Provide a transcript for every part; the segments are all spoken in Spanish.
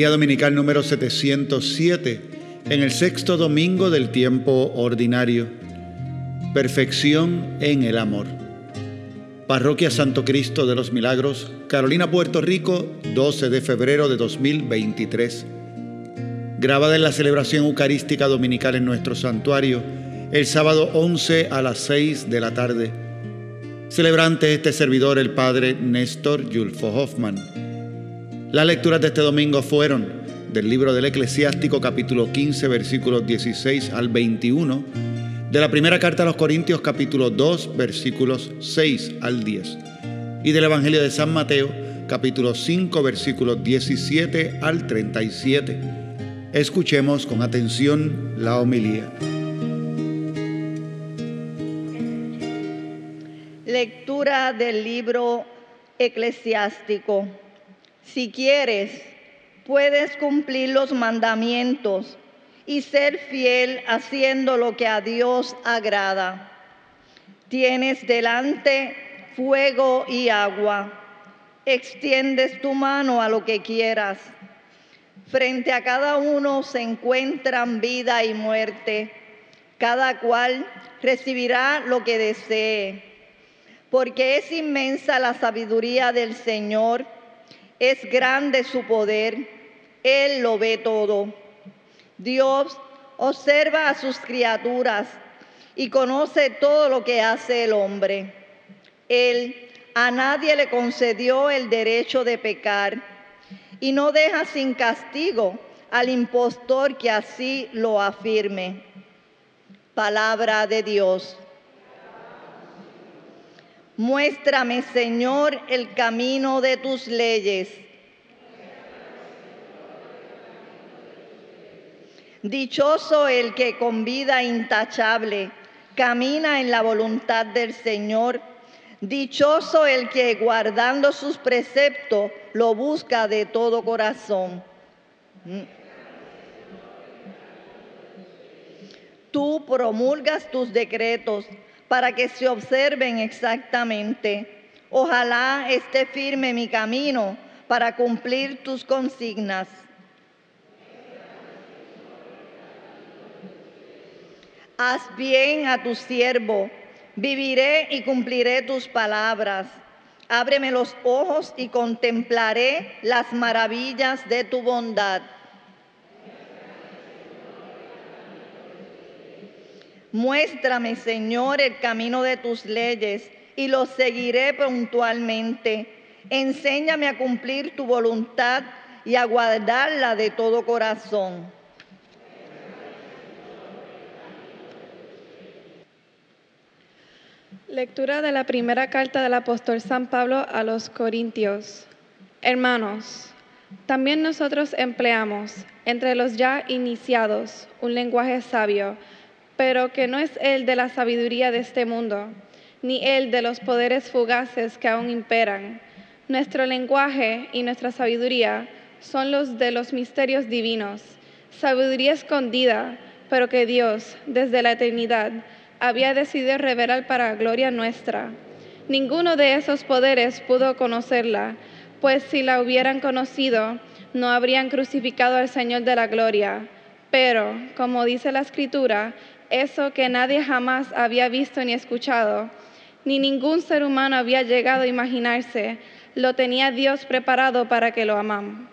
Homilía Dominical número 707, en el sexto domingo del tiempo ordinario. Perfección en el amor. Parroquia Santo Cristo de los Milagros, Carolina, Puerto Rico, 12 de febrero de 2023. Grabada en la celebración eucarística dominical en nuestro santuario, el sábado 11 a las 6 de la tarde. Celebrante este servidor, el Padre Néstor Yulfo Hoffman. Las lecturas de este domingo fueron del libro del Eclesiástico capítulo 15 versículos 16 al 21, de la primera carta a los Corintios capítulo 2 versículos 6 al 10 y del Evangelio de San Mateo capítulo 5 versículos 17 al 37. Escuchemos con atención la homilía. Lectura del libro eclesiástico. Si quieres, puedes cumplir los mandamientos y ser fiel haciendo lo que a Dios agrada. Tienes delante fuego y agua. Extiendes tu mano a lo que quieras. Frente a cada uno se encuentran vida y muerte. Cada cual recibirá lo que desee. Porque es inmensa la sabiduría del Señor es grande su poder, Él lo ve todo. Dios observa a sus criaturas y conoce todo lo que hace el hombre. Él a nadie le concedió el derecho de pecar y no deja sin castigo al impostor que así lo afirme. Palabra de Dios. Muéstrame, Señor, el camino de tus leyes. Dichoso el que con vida intachable camina en la voluntad del Señor. Dichoso el que guardando sus preceptos lo busca de todo corazón. Tú promulgas tus decretos para que se observen exactamente. Ojalá esté firme mi camino para cumplir tus consignas. Haz bien a tu siervo, viviré y cumpliré tus palabras. Ábreme los ojos y contemplaré las maravillas de tu bondad. Muéstrame, Señor, el camino de tus leyes y lo seguiré puntualmente. Enséñame a cumplir tu voluntad y a guardarla de todo corazón. Lectura de la primera carta del apóstol San Pablo a los Corintios. Hermanos, también nosotros empleamos entre los ya iniciados un lenguaje sabio pero que no es el de la sabiduría de este mundo, ni el de los poderes fugaces que aún imperan. Nuestro lenguaje y nuestra sabiduría son los de los misterios divinos, sabiduría escondida, pero que Dios, desde la eternidad, había decidido revelar para gloria nuestra. Ninguno de esos poderes pudo conocerla, pues si la hubieran conocido, no habrían crucificado al Señor de la gloria. Pero, como dice la Escritura, eso que nadie jamás había visto ni escuchado, ni ningún ser humano había llegado a imaginarse, lo tenía Dios preparado para que lo amamos.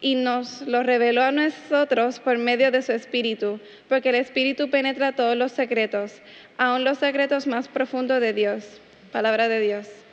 Y nos lo reveló a nosotros por medio de su Espíritu, porque el Espíritu penetra todos los secretos, aun los secretos más profundos de Dios. Palabra de Dios.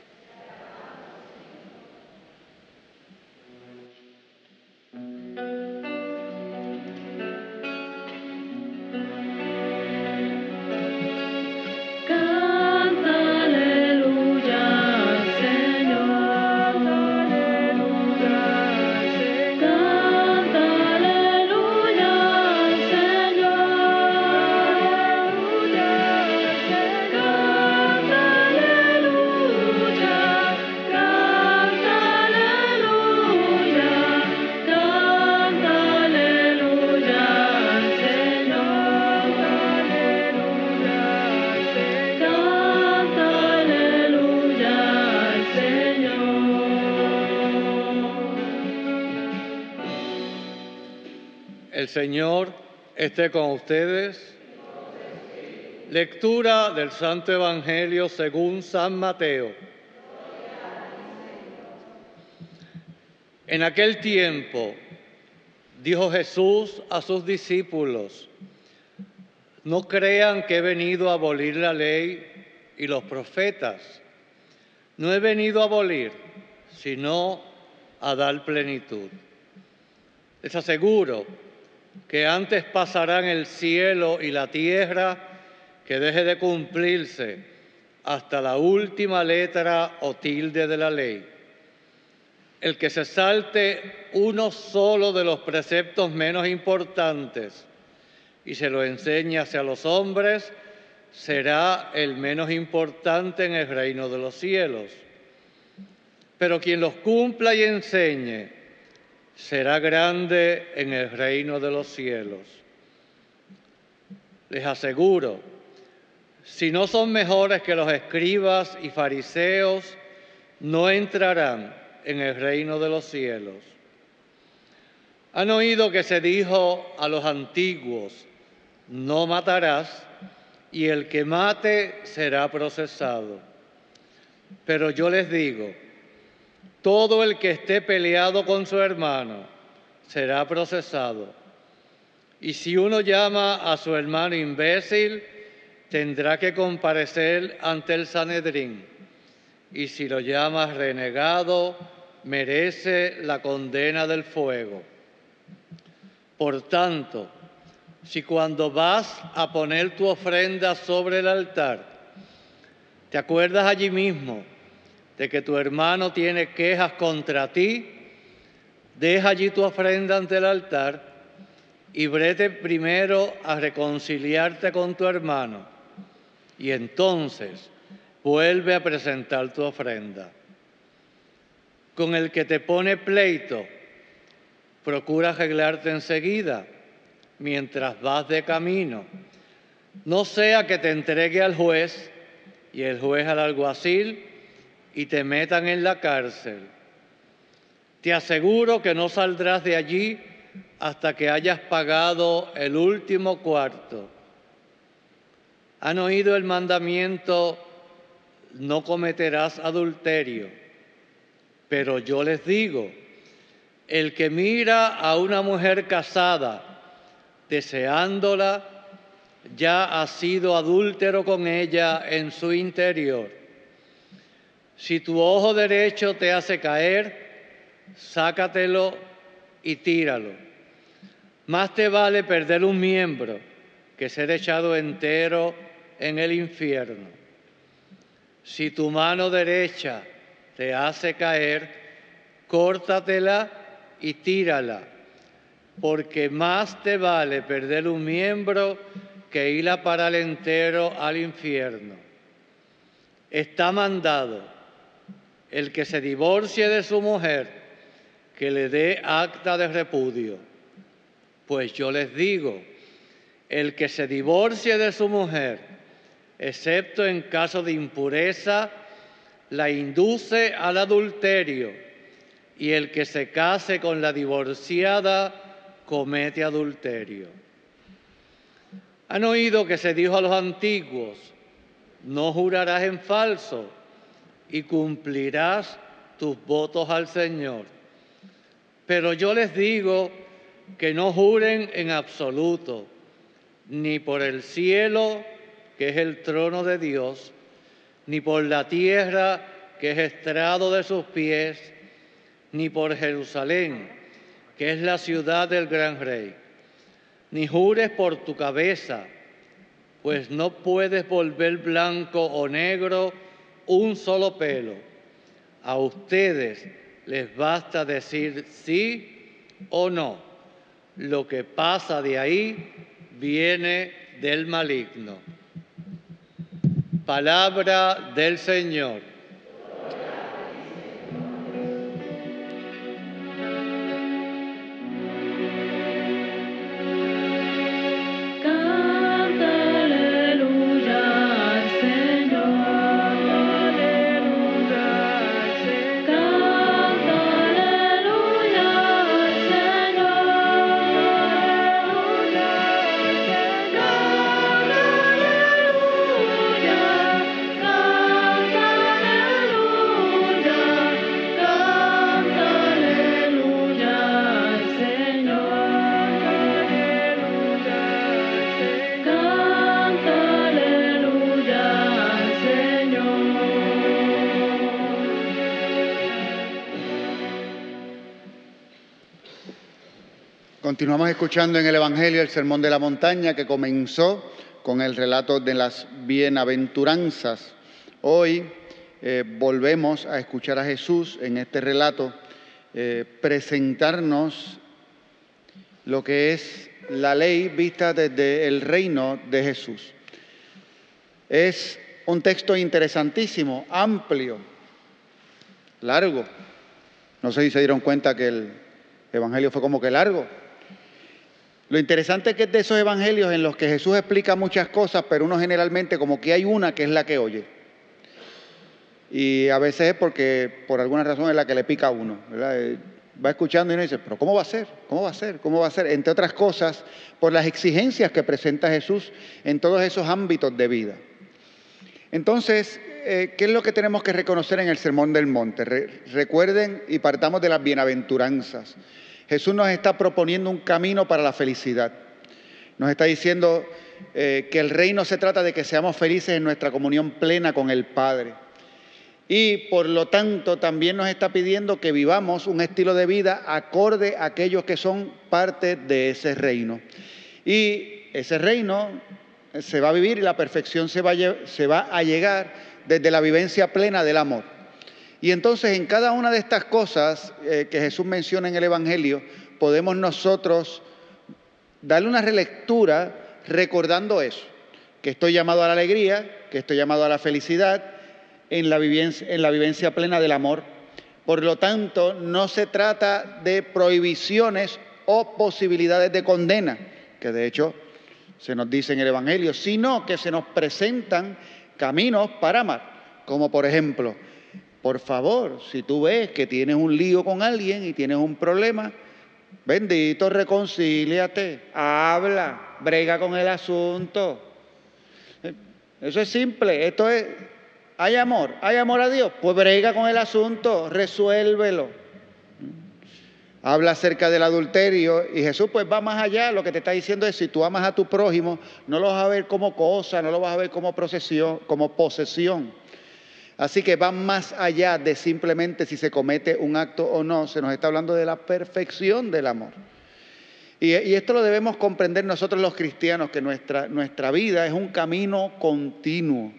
Señor esté con ustedes. Lectura del Santo Evangelio según San Mateo. En aquel tiempo dijo Jesús a sus discípulos, no crean que he venido a abolir la ley y los profetas. No he venido a abolir, sino a dar plenitud. Les aseguro que antes pasarán el cielo y la tierra que deje de cumplirse hasta la última letra o tilde de la ley. El que se salte uno solo de los preceptos menos importantes y se lo enseñe hacia los hombres, será el menos importante en el reino de los cielos. Pero quien los cumpla y enseñe será grande en el reino de los cielos. Les aseguro, si no son mejores que los escribas y fariseos, no entrarán en el reino de los cielos. Han oído que se dijo a los antiguos, no matarás, y el que mate será procesado. Pero yo les digo, todo el que esté peleado con su hermano será procesado. Y si uno llama a su hermano imbécil, tendrá que comparecer ante el Sanedrín. Y si lo llama renegado, merece la condena del fuego. Por tanto, si cuando vas a poner tu ofrenda sobre el altar, te acuerdas allí mismo de que tu hermano tiene quejas contra ti, deja allí tu ofrenda ante el altar y brete primero a reconciliarte con tu hermano y entonces vuelve a presentar tu ofrenda. Con el que te pone pleito, procura arreglarte enseguida mientras vas de camino. No sea que te entregue al juez y el juez al alguacil y te metan en la cárcel. Te aseguro que no saldrás de allí hasta que hayas pagado el último cuarto. Han oído el mandamiento, no cometerás adulterio. Pero yo les digo, el que mira a una mujer casada, deseándola, ya ha sido adúltero con ella en su interior. Si tu ojo derecho te hace caer, sácatelo y tíralo. Más te vale perder un miembro que ser echado entero en el infierno. Si tu mano derecha te hace caer, córtatela y tírala porque más te vale perder un miembro que ir a parar entero al infierno. Está mandado el que se divorcie de su mujer, que le dé acta de repudio. Pues yo les digo, el que se divorcie de su mujer, excepto en caso de impureza, la induce al adulterio, y el que se case con la divorciada, comete adulterio. Han oído que se dijo a los antiguos, no jurarás en falso y cumplirás tus votos al Señor. Pero yo les digo que no juren en absoluto, ni por el cielo, que es el trono de Dios, ni por la tierra, que es estrado de sus pies, ni por Jerusalén que es la ciudad del gran rey. Ni jures por tu cabeza, pues no puedes volver blanco o negro un solo pelo. A ustedes les basta decir sí o no. Lo que pasa de ahí viene del maligno. Palabra del Señor. Continuamos escuchando en el Evangelio el Sermón de la Montaña que comenzó con el relato de las bienaventuranzas. Hoy eh, volvemos a escuchar a Jesús en este relato eh, presentarnos lo que es la ley vista desde el reino de Jesús. Es un texto interesantísimo, amplio, largo. No sé si se dieron cuenta que el Evangelio fue como que largo. Lo interesante es que es de esos evangelios en los que Jesús explica muchas cosas, pero uno generalmente como que hay una que es la que oye. Y a veces es porque por alguna razón es la que le pica a uno. Eh, va escuchando y uno dice, pero ¿cómo va a ser? ¿Cómo va a ser? ¿Cómo va a ser? Entre otras cosas, por las exigencias que presenta Jesús en todos esos ámbitos de vida. Entonces, eh, ¿qué es lo que tenemos que reconocer en el Sermón del Monte? recuerden y partamos de las bienaventuranzas. Jesús nos está proponiendo un camino para la felicidad. Nos está diciendo eh, que el reino se trata de que seamos felices en nuestra comunión plena con el Padre. Y por lo tanto también nos está pidiendo que vivamos un estilo de vida acorde a aquellos que son parte de ese reino. Y ese reino se va a vivir y la perfección se va a llegar desde la vivencia plena del amor. Y entonces en cada una de estas cosas eh, que Jesús menciona en el Evangelio, podemos nosotros darle una relectura recordando eso, que estoy llamado a la alegría, que estoy llamado a la felicidad, en la vivencia, en la vivencia plena del amor. Por lo tanto, no se trata de prohibiciones o posibilidades de condena, que de hecho se nos dice en el Evangelio, sino que se nos presentan caminos para amar, como por ejemplo, por favor, si tú ves que tienes un lío con alguien y tienes un problema, bendito, reconcíliate, habla, brega con el asunto. Eso es simple, esto es, hay amor, hay amor a Dios, pues brega con el asunto, resuélvelo. Habla acerca del adulterio y Jesús pues va más allá, lo que te está diciendo es si tú amas a tu prójimo, no lo vas a ver como cosa, no lo vas a ver como, procesión, como posesión Así que va más allá de simplemente si se comete un acto o no, se nos está hablando de la perfección del amor. Y, esto lo debemos comprender nosotros los cristianos, que nuestra, nuestra vida es un camino continuo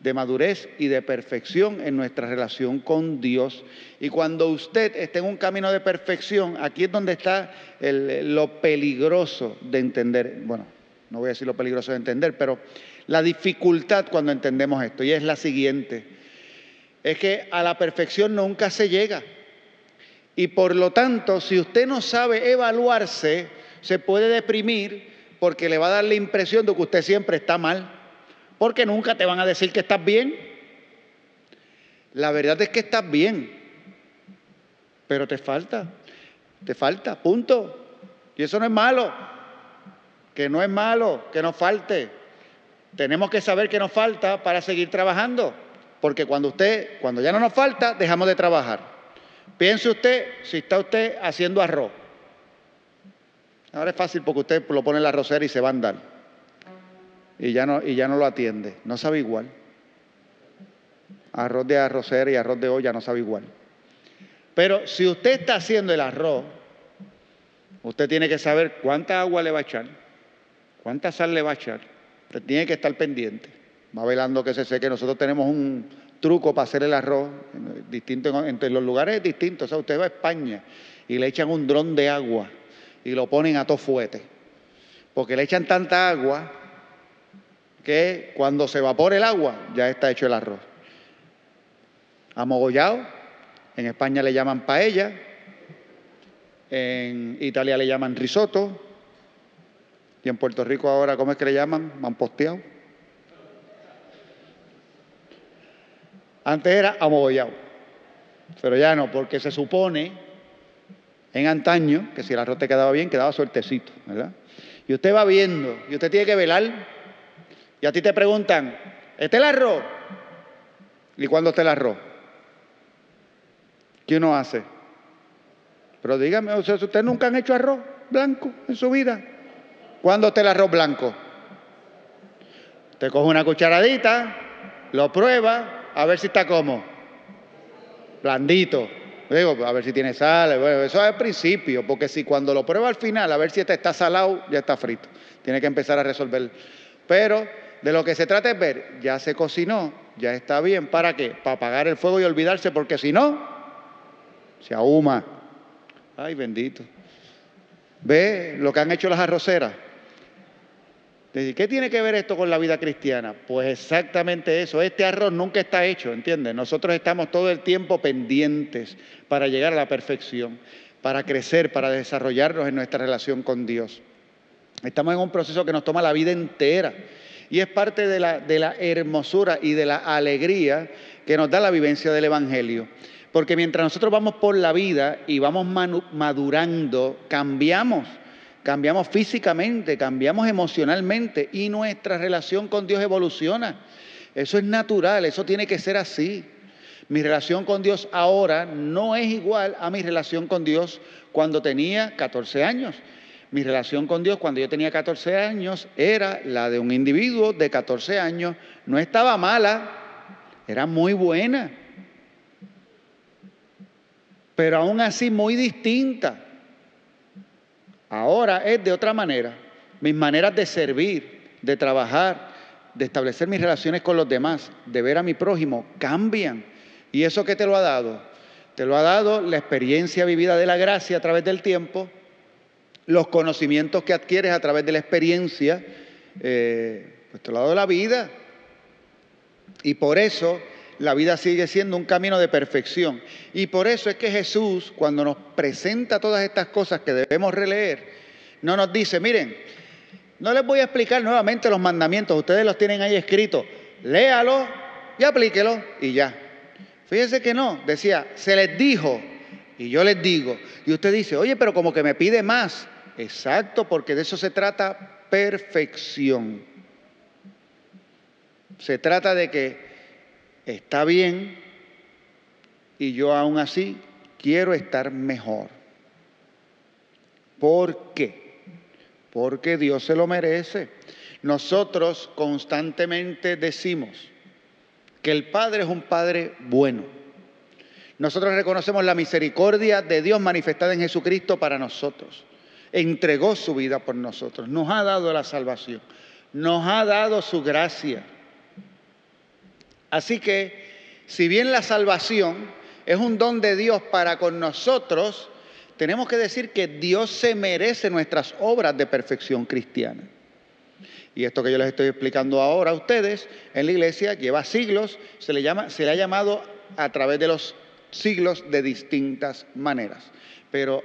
de madurez y de perfección en nuestra relación con Dios. Y cuando usted esté en un camino de perfección, aquí es donde está lo peligroso de entender, bueno, no voy a decir lo peligroso de entender, pero la dificultad cuando entendemos esto, y es la siguiente es que a la perfección nunca se llega. Y por lo tanto, si usted no sabe evaluarse, se puede deprimir porque le va a dar la impresión de que usted siempre está mal, porque nunca te van a decir que estás bien. La verdad es que estás bien, pero te falta, te falta, punto. Y eso no es malo, que no es malo, que nos falte. Tenemos que saber que nos falta para seguir trabajando. Porque cuando usted, cuando ya no nos falta, dejamos de trabajar. Piense usted si está usted haciendo arroz. Ahora es fácil porque usted lo pone en la arrocera y se va a andar. Y ya no, y ya no lo atiende. No sabe igual. Arroz de arrocera y arroz de olla no sabe igual. Pero si usted está haciendo el arroz, usted tiene que saber cuánta agua le va a echar, cuánta sal le va a echar. Usted tiene que estar pendiente va velando que se seque. Nosotros tenemos un truco para hacer el arroz, distinto entre los lugares distintos. O sea, usted va a España y le echan un dron de agua y lo ponen a todo fuete. Porque le echan tanta agua que cuando se evapora el agua ya está hecho el arroz. Amogollado, en España le llaman paella, en Italia le llaman risotto, y en Puerto Rico ahora, ¿cómo es que le llaman? Mamposteado. Antes era amogollado, pero ya no, porque se supone en antaño que si el arroz te quedaba bien, quedaba suertecito, ¿verdad? Y usted va viendo, y usted tiene que velar, y a ti te preguntan, ¿este el arroz? ¿Y cuándo está el arroz? ¿Qué uno hace? Pero dígame, ¿ustedes nunca han hecho arroz blanco en su vida? ¿Cuándo está el arroz blanco? Te coge una cucharadita, lo prueba, a ver si está como. Blandito. Digo, a ver si tiene sal, bueno, eso es al principio, porque si cuando lo prueba al final, a ver si este está salado, ya está frito. Tiene que empezar a resolver. Pero de lo que se trata es ver, ya se cocinó, ya está bien, ¿para qué? Para apagar el fuego y olvidarse, porque si no, se ahuma. Ay, bendito. ¿Ve lo que han hecho las arroceras? ¿Qué tiene que ver esto con la vida cristiana? Pues exactamente eso. Este arroz nunca está hecho, ¿entiendes? Nosotros estamos todo el tiempo pendientes para llegar a la perfección, para crecer, para desarrollarnos en nuestra relación con Dios. Estamos en un proceso que nos toma la vida entera y es parte de la, de la hermosura y de la alegría que nos da la vivencia del Evangelio. Porque mientras nosotros vamos por la vida y vamos madurando, cambiamos cambiamos físicamente, cambiamos emocionalmente y nuestra relación con Dios evoluciona. Eso es natural, eso tiene que ser así. Mi relación con Dios ahora no es igual a mi relación con Dios cuando tenía 14 años. Mi relación con Dios cuando yo tenía 14 años era la de un individuo de 14 años. No estaba mala, era muy buena, pero aún así muy distinta. Ahora es de otra manera. Mis maneras de servir, de trabajar, de establecer mis relaciones con los demás, de ver a mi prójimo, cambian. ¿Y eso qué te lo ha dado? Te lo ha dado la experiencia vivida de la gracia a través del tiempo, los conocimientos que adquieres a través de la experiencia, eh, pues te lo ha dado la vida. Y por eso la vida sigue siendo un camino de perfección. Y por eso es que Jesús, cuando nos presenta todas estas cosas que debemos releer, no nos dice, miren, no les voy a explicar nuevamente los mandamientos, ustedes los tienen ahí escritos, léalo y aplíquelo y ya. Fíjense que no, decía, se les dijo y yo les digo. Y usted dice, oye, pero como que me pide más. Exacto, porque de eso se trata perfección. Se trata de que está bien y yo aún así quiero estar mejor. ¿Por qué? Porque Dios se lo merece. Nosotros constantemente decimos que el Padre es un Padre bueno. Nosotros reconocemos la misericordia de Dios manifestada en Jesucristo para nosotros. Entregó su vida por nosotros, nos ha dado la salvación, nos ha dado su gracia. Así que, si bien la salvación es un don de Dios para con nosotros, tenemos que decir que Dios se merece nuestras obras de perfección cristiana. Y esto que yo les estoy explicando ahora a ustedes en la iglesia lleva siglos, se le, llama, se le ha llamado a través de los siglos de distintas maneras. Pero,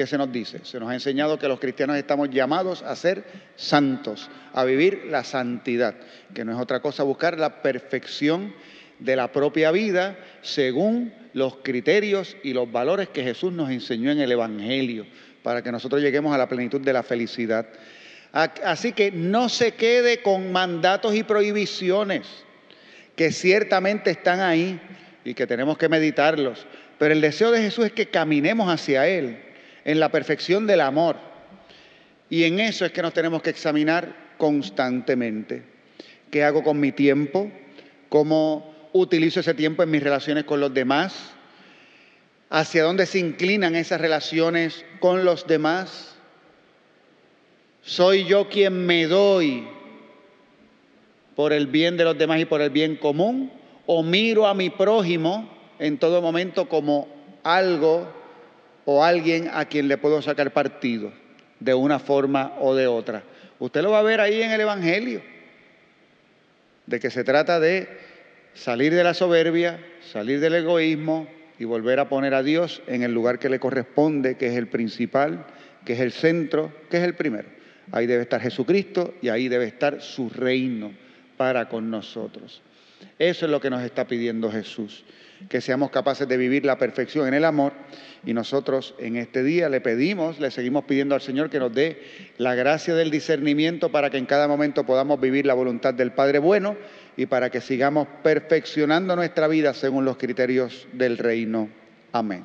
¿qué se nos dice? Se nos ha enseñado que los cristianos estamos llamados a ser santos, a vivir la santidad, que no es otra cosa buscar la perfección de la propia vida según los criterios y los valores que Jesús nos enseñó en el Evangelio, para que nosotros lleguemos a la plenitud de la felicidad. Así que no se quede con mandatos y prohibiciones que ciertamente están ahí y que tenemos que meditarlos, pero el deseo de Jesús es que caminemos hacia Él en la perfección del amor. Y en eso es que nos tenemos que examinar constantemente. ¿Qué hago con mi tiempo? ¿Cómo utilizo ese tiempo en mis relaciones con los demás? ¿Hacia dónde se inclinan esas relaciones con los demás? ¿Soy yo quien me doy por el bien de los demás y por el bien común? ¿O miro a mi prójimo en todo momento como algo o alguien a quien le puedo sacar partido de una forma o de otra? Usted lo va a ver ahí en el Evangelio, de que se trata de salir de la soberbia, salir del egoísmo y volver a poner a Dios en el lugar que le corresponde, que es el principal, que es el centro, que es el primero. Ahí debe estar Jesucristo y ahí debe estar su reino para con nosotros. Eso es lo que nos está pidiendo Jesús que seamos capaces de vivir la perfección en el amor. Y nosotros en este día le pedimos, le seguimos pidiendo al Señor que nos dé la gracia del discernimiento para que en cada momento podamos vivir la voluntad del Padre bueno y para que sigamos perfeccionando nuestra vida según los criterios del reino. Amén.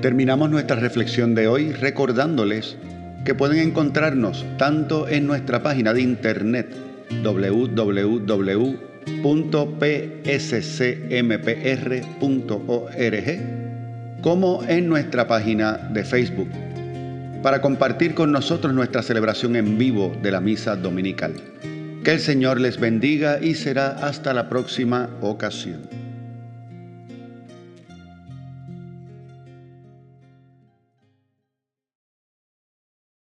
Terminamos nuestra reflexión de hoy recordándoles que pueden encontrarnos tanto en nuestra página de internet www.ccc.org como en nuestra página de Facebook para compartir con nosotros nuestra celebración en vivo de la misa dominical. Que el Señor les bendiga y será hasta la próxima ocasión.